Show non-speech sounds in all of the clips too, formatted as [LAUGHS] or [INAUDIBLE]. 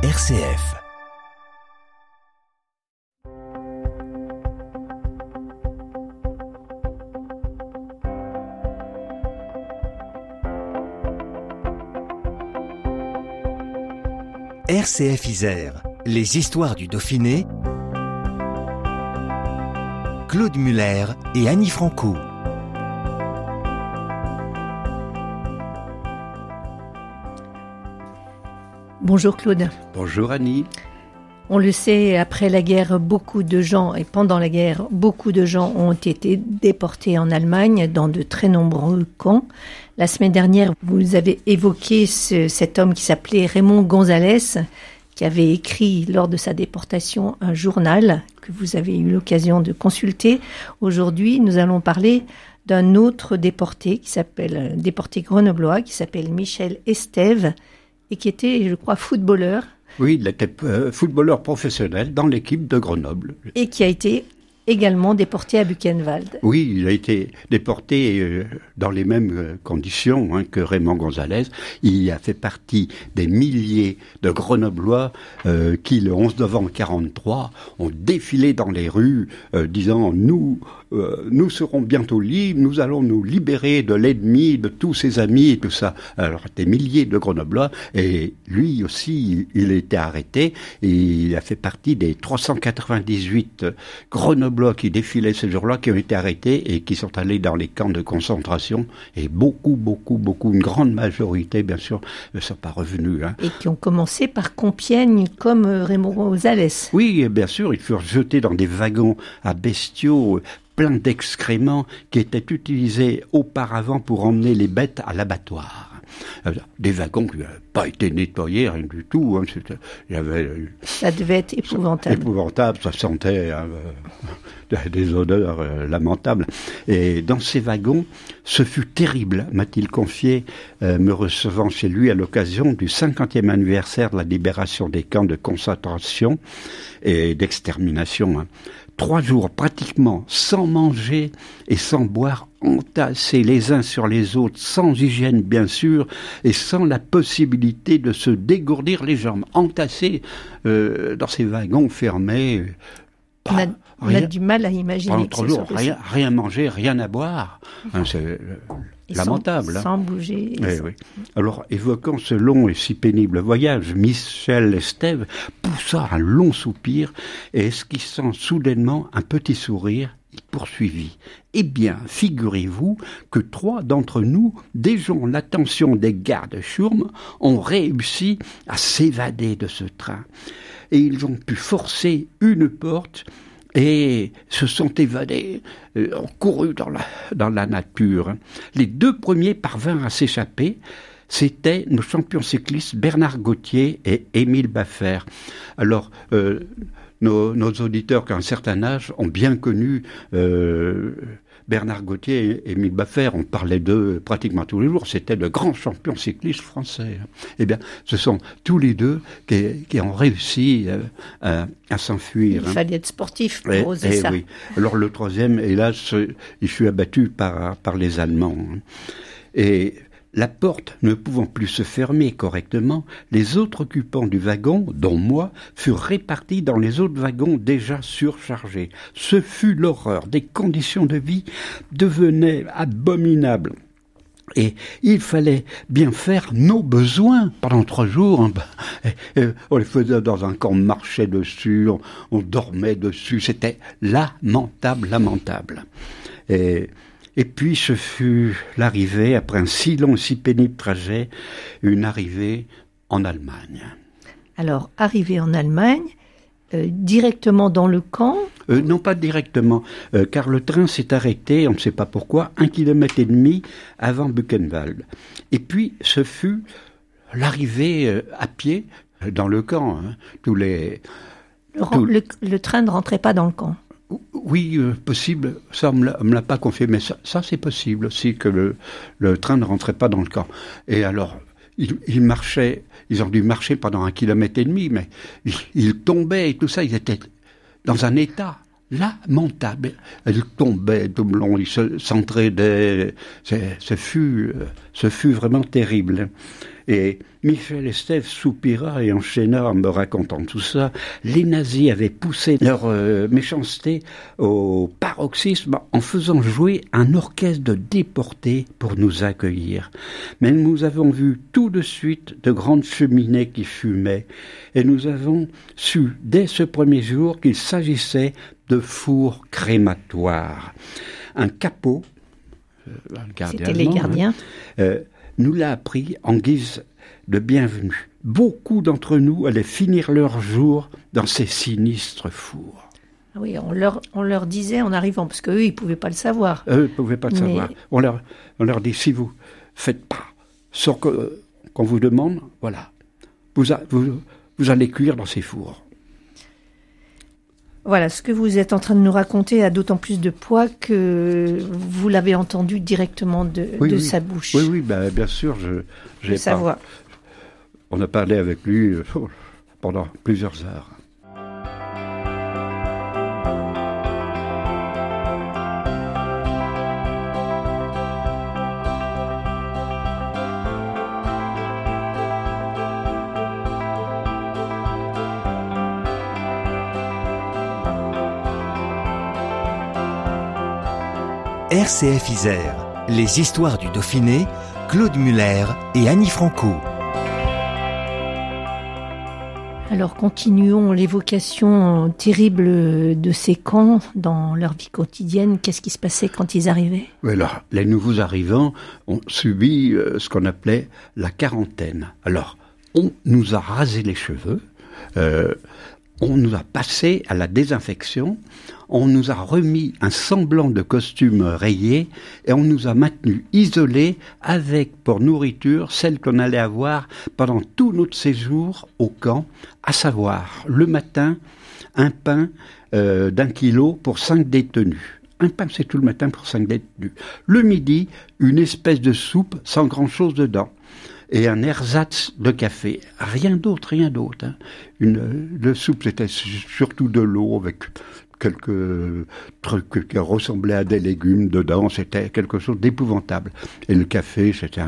RCF. RCF Isère, les histoires du Dauphiné. Claude Muller et Annie Franco. Bonjour Claude. Bonjour Annie. On le sait, après la guerre, beaucoup de gens, et pendant la guerre, beaucoup de gens ont été déportés en Allemagne dans de très nombreux camps. La semaine dernière, vous avez évoqué ce, cet homme qui s'appelait Raymond Gonzalez, qui avait écrit lors de sa déportation un journal que vous avez eu l'occasion de consulter. Aujourd'hui, nous allons parler d'un autre déporté qui s'appelle, déporté grenoblois, qui s'appelle Michel Estève, et qui était, je crois, footballeur. Oui, il était euh, footballeur professionnel dans l'équipe de Grenoble. Et qui a été également déporté à Buchenwald. Oui, il a été déporté euh, dans les mêmes euh, conditions hein, que Raymond Gonzalez. Il a fait partie des milliers de Grenoblois euh, qui, le 11 novembre 43, ont défilé dans les rues disant nous nous serons bientôt libres, nous allons nous libérer de l'ennemi, de tous ses amis et tout ça. Alors des milliers de Grenoblois et lui aussi il a été arrêté et il a fait partie des 398 Grenoblois qui défilaient ce jour-là, qui ont été arrêtés et qui sont allés dans les camps de concentration. Et beaucoup, beaucoup, beaucoup, une grande majorité, bien sûr, ne sont pas revenus. Hein. Et qui ont commencé par Compiègne, comme euh, Raymond Rosales. Oui, bien sûr, ils furent jetés dans des wagons à bestiaux pleins d'excréments qui étaient utilisés auparavant pour emmener les bêtes à l'abattoir. Euh, des wagons qui n'avaient pas été nettoyés, rien du tout. Hein, ça devait être épouvantable. Épouvantable, ça sentait hein, euh, [LAUGHS] des odeurs euh, lamentables. Et dans ces wagons, ce fut terrible, m'a-t-il confié, me recevant chez lui à l'occasion du 50e anniversaire de la libération des camps de concentration et d'extermination. Hein trois jours pratiquement sans manger et sans boire, entassés les uns sur les autres, sans hygiène bien sûr, et sans la possibilité de se dégourdir les jambes, entassés euh, dans ces wagons fermés. on, a, on a, du mal à imaginer. trois jours, rien, rien manger, rien à boire. Hein, c'est, lamentable. Sans, sans bouger. Eh oui. Alors, évoquant ce long et si pénible voyage, Michel Estève poussa un long soupir et esquissant soudainement un petit sourire, il poursuivit. Eh bien, figurez-vous que trois d'entre nous, déjouant l'attention des gardes Schurm, ont réussi à s'évader de ce train. Et ils ont pu forcer une porte et se sont évadés, euh, ont couru dans la, nature. Les deux premiers parvinrent à s'échapper. C'étaient nos champions cyclistes Bernard Gauthier et Émile Baffer. Alors, euh, nos, nos, auditeurs qui ont un certain âge ont bien connu euh, Bernard Gauthier et Émile Baffer, on parlait d'eux pratiquement tous les jours, c'était de grands champions cyclistes français. Eh bien, ce sont tous les deux qui, qui ont réussi euh, à, à s'enfuir. Il hein. fallait être sportif pour oser et ça. Oui. Alors le troisième, hélas, il fut abattu par, par les Allemands. Et la porte ne pouvant plus se fermer correctement, les autres occupants du wagon, dont moi, furent répartis dans les autres wagons déjà surchargés. Ce fut l'horreur. Des conditions de vie devenaient abominables. Et il fallait bien faire nos besoins pendant trois jours. On les faisait dans un camp, on marchait dessus, on, on dormait dessus. C'était lamentable, lamentable. Et et puis ce fut l'arrivée, après un si long, si pénible trajet, une arrivée en Allemagne. Alors, arrivée en Allemagne, euh, directement dans le camp? Euh, Non, pas directement, euh, car le train s'est arrêté, on ne sait pas pourquoi, un kilomètre et demi avant Buchenwald. Et puis, ce fut l'arrivée à pied dans le camp. Hein. Tous les... Le, tout... le, le train ne rentrait pas dans le camp oui, euh, possible. Ça, on me l'a pas confié, mais ça, ça c'est possible aussi que le, le, train ne rentrait pas dans le camp. Et alors, ils, marchaient, ils ont dû marcher pendant un kilomètre et demi, mais ils, tombaient et tout ça. Ils étaient dans un état lamentable. Ils tombaient tout le long, ils s'entraidaient. Ce fut, ce fut vraiment terrible. Et Michel Estève soupira et enchaîna en me racontant tout ça. Les nazis avaient poussé leur euh, méchanceté au paroxysme en faisant jouer un orchestre de déportés pour nous accueillir. Mais nous avons vu tout de suite de grandes cheminées qui fumaient et nous avons su dès ce premier jour qu'il s'agissait de fours crématoires. Un capot, euh, C'était les gardiens. Hein, euh, nous l'a appris en guise de bienvenue. Beaucoup d'entre nous allaient finir leur jour dans ces sinistres fours. Ah oui, on leur, on leur disait en arrivant, parce qu'eux, ils ne pouvaient pas le savoir. Eux, ils ne pouvaient pas le savoir. On leur, on leur dit, si vous faites pas ce qu'on vous demande, voilà, vous, vous, vous allez cuire dans ces fours. Voilà, ce que vous êtes en train de nous raconter a d'autant plus de poids que vous l'avez entendu directement de, sa bouche. Oui, oui, ben, bien sûr, je, j'ai. On a parlé avec lui euh, [LAUGHS] pendant plusieurs heures. RCF Isère, les histoires du Dauphiné, Claude Muller et Annie Franco. Alors continuons l'évocation terrible de ces camps dans leur vie quotidienne. Qu'est-ce qui se passait quand ils arrivaient? Alors, les nouveaux arrivants ont subi euh, ce qu'on appelait la quarantaine. Alors, on nous a rasé les cheveux, euh, on nous a passé à la désinfection, on nous a remis un semblant de costume rayé et on nous a maintenus isolés avec pour nourriture celle qu'on allait avoir pendant tout notre séjour au camp, à savoir le matin un pain euh, d'un kilo pour cinq détenus. Un pain, c'est tout le matin pour cinq détenus. Le midi, une espèce de soupe sans grand-chose dedans et un ersatz de café. Rien d'autre, rien d'autre. Hein. Une, le soupe, c'était surtout de l'eau avec quelques trucs qui ressemblaient à des légumes dedans. C'était quelque chose d'épouvantable. Et le café, c'était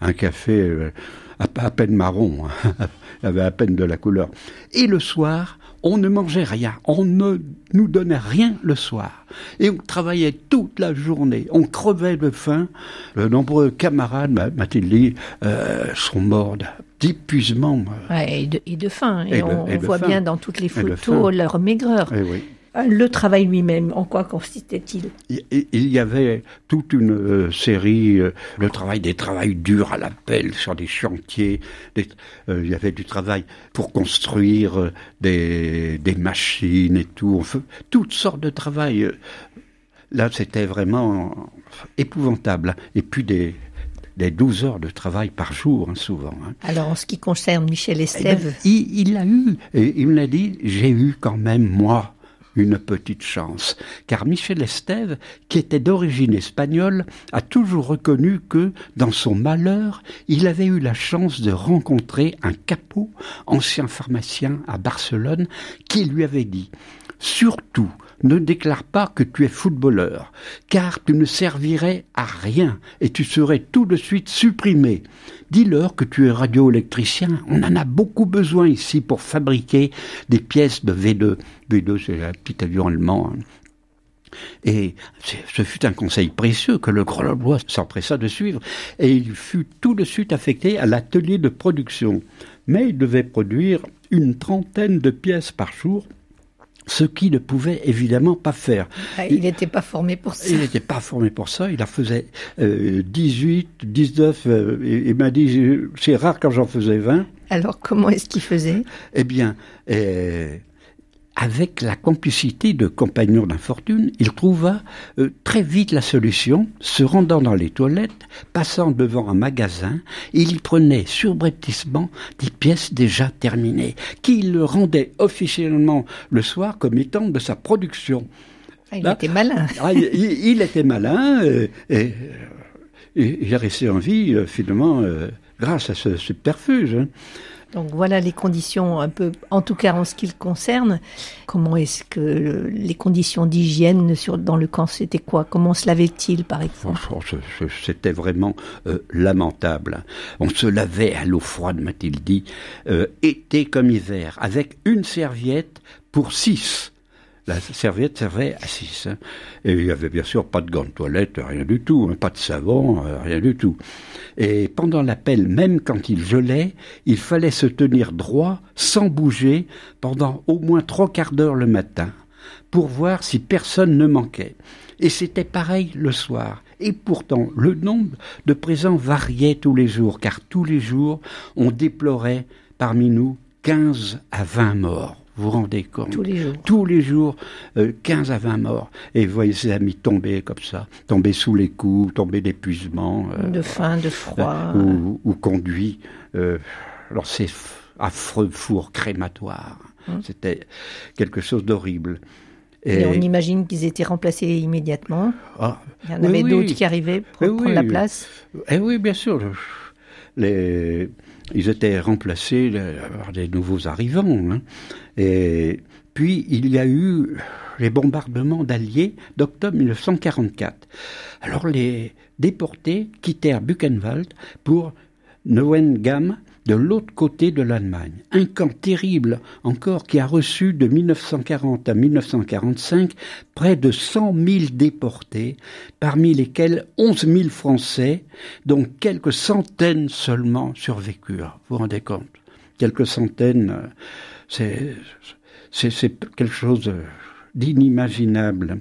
un, café euh, à, peine marron. Hein. [LAUGHS] Il avait à peine de la couleur. Et le soir, on ne mangeait rien, on ne nous donnait rien le soir. Et on travaillait toute la journée, on crevait de faim. De nombreux camarades, m'a-t-il dit, euh, sont morts d'épuisement. et, de, faim. Et, on, voit bien dans toutes les photos leur maigreur. Eh oui. Le travail lui-même, en quoi consistait-il? Il y avait toute une euh, série, euh, le travail des travails durs à la pelle sur des chantiers. Euh, il y avait du travail pour construire des, des machines et tout. toutes sortes de travail. Là, c'était vraiment épouvantable. Et puis des, des 12 heures de travail par jour, hein, souvent. Hein. Alors, en ce qui concerne Michel eh ben, Estève il, il, a eu, et il me l'a dit, j'ai eu quand même, moi, une petite chance, car Michel Estève, qui était d'origine espagnole, a toujours reconnu que, dans son malheur, il avait eu la chance de rencontrer un capot, ancien pharmacien à Barcelone, qui lui avait dit Surtout, ne déclare pas que tu es footballeur, car tu ne servirais à rien et tu serais tout de suite supprimé. Dis-leur que tu es radioélectricien. On en a beaucoup besoin ici pour fabriquer des pièces de V2. V2, c'est un petit avion allemand. Et ce fut un conseil précieux que le Grenoblois s'empressa de suivre, et il fut tout de suite affecté à l'atelier de production. Mais il devait produire une trentaine de pièces par jour, ce qu'il ne pouvait évidemment pas faire. Ah, il n'était pas formé pour ça. Il n'était pas formé pour ça. Il en faisait 18, 19. il m'a dit, c'est rare quand j'en faisais 20. Alors comment est-ce qu'il faisait? Eh bien, euh, avec la complicité de compagnons d'infortune, il trouva euh, très vite la solution, se rendant dans les toilettes, passant devant un magasin, il y prenait subrepticement des pièces déjà terminées, qu'il le rendait officiellement le soir comme étant de sa production. Ah, il était malin. Ah, il, était malin euh, et, il est resté en vie euh, finalement grâce à ce subterfuge. Donc voilà les conditions un peu, en tout cas en ce qui le concerne. Comment est-ce que les conditions d'hygiène dans le camp c'était quoi? Comment se lavait-il par exemple? C'était vraiment euh, lamentable. On se lavait à l'eau froide, m'a-t-il dit, euh, été comme hiver, avec une serviette pour six. La serviette servait à six. Hein. Et il y avait bien sûr pas de gants de toilette, rien du tout, hein, pas de savon, euh, rien du tout. Et pendant l'appel, même quand il gelait, il fallait se tenir droit, sans bouger, pendant au moins trois quarts d'heure le matin, pour voir si personne ne manquait. Et c'était pareil le soir. Et pourtant, le nombre de présents variait tous les jours, car tous les jours, on déplorait parmi nous 15 à 20 morts. Vous vous rendez compte Tous les jours. Tous les jours, 15 euh, à 20 morts. Et vous voyez ses amis tomber comme ça, tomber sous les coups, tomber d'épuisement. Euh, de faim, de froid. ou, ou conduits. Euh, alors ces affreux fours crématoires. Hum. C'était quelque chose d'horrible. Et, on imagine qu'ils étaient remplacés immédiatement. Ah, Il y en avait d'autres qui arrivaient pour prendre la place. Eh oui, bien sûr. Les, ils étaient remplacés par des nouveaux arrivants. Hein. Et puis il y a eu les bombardements d'Alliés d'octobre 1944. Alors les déportés quittèrent Buchenwald pour Neuengamme de l'autre côté de l'Allemagne. Un camp terrible encore qui a reçu de 1940 à 1945 près de 100 000 déportés, parmi lesquels 11 000 Français, dont quelques centaines seulement survécurent. Vous vous rendez compte? Quelques centaines, c'est, c'est, quelque chose d'inimaginable.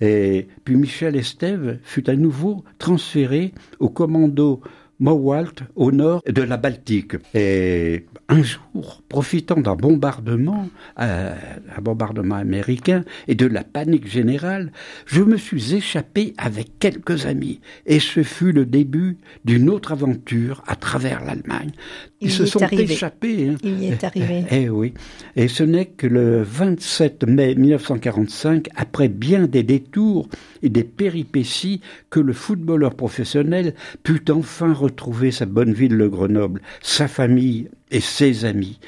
Et puis Michel Estève fut à nouveau transféré au commando Mowalt au nord de la Baltique. Et un jour, profitant d'un bombardement, euh, un bombardement américain et de la panique générale, je me suis échappé avec quelques amis. Et ce fut le début d'une autre aventure à travers l'Allemagne. Ils se sont échappés. Hein. Il y est arrivé. [LAUGHS] Eh oui. Et ce n'est que le 27 mai 1945, après bien des détours et des péripéties, que le footballeur professionnel put enfin retrouver sa bonne ville de Grenoble, sa famille et ses amis.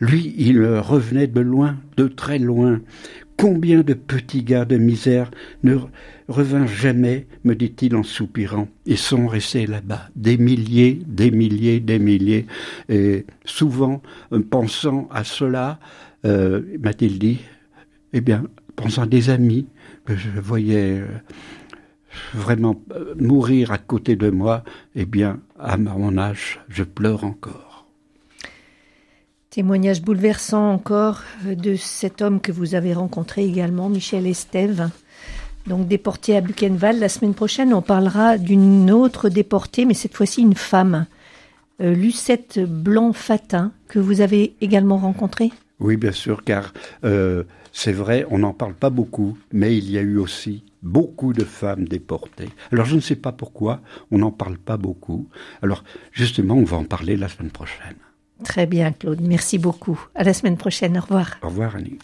Lui, il revenait de loin, de très loin. Combien de petits gars de misère ne revinrent jamais, me dit-il en soupirant, et sont restés là-bas, des milliers, des milliers, des milliers, et souvent, euh, pensant à cela, euh, m'a-t-il dit, eh bien, pensant à des amis que je voyais euh, vraiment mourir à côté de moi, eh bien, à mon âge, je pleure encore. Témoignage bouleversant encore euh, de cet homme que vous avez rencontré également, Michel Estève. Donc déporté à Buchenwald. La semaine prochaine, on parlera d'une autre déportée, mais cette fois-ci une femme, euh, Lucette Blanc-Fatin, que vous avez également rencontrée? Oui, bien sûr, car euh, c'est vrai, on n'en parle pas beaucoup, mais il y a eu aussi beaucoup de femmes déportées. Alors je ne sais pas pourquoi, on n'en parle pas beaucoup. Alors justement, on va en parler la semaine prochaine. Très bien, Claude. Merci beaucoup. À la semaine prochaine. Au revoir. Au revoir, Annie.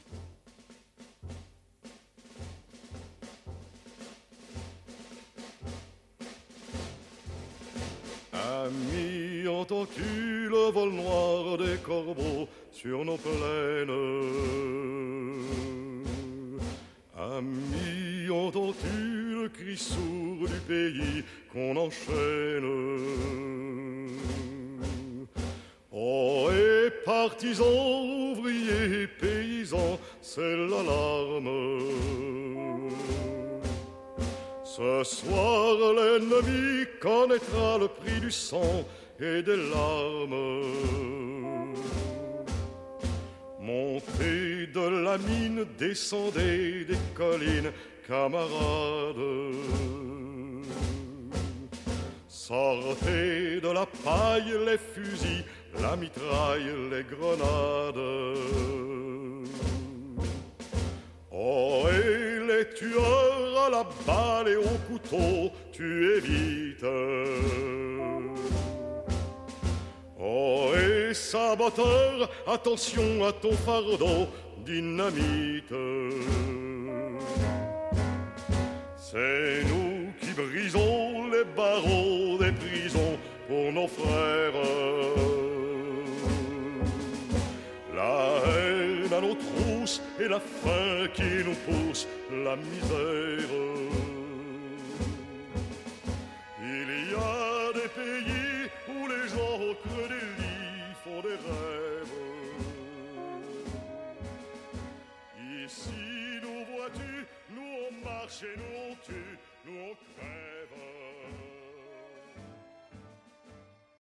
Amis, entends-tu le vol noir des corbeaux sur nos plaines? Amis, entends-tu le cri sourd du pays qu'on enchaîne Oh, et partisans, ouvriers, paysans, c'est l'alarme. Ce soir, l'ennemi connaîtra le prix du sang et des larmes. Montez de la mine, descendez des collines, camarades. Sortez de la paille les fusils, la mitraille, les grenades. Oh, et les tueurs à la balle et au couteau, tu évites. Oh, et saboteur, attention à ton fardeau, dynamite. C'est nous qui brisons les barreaux des prisons pour nos frères. La haine à nos trousses et la faim qui nous pousse, la misère.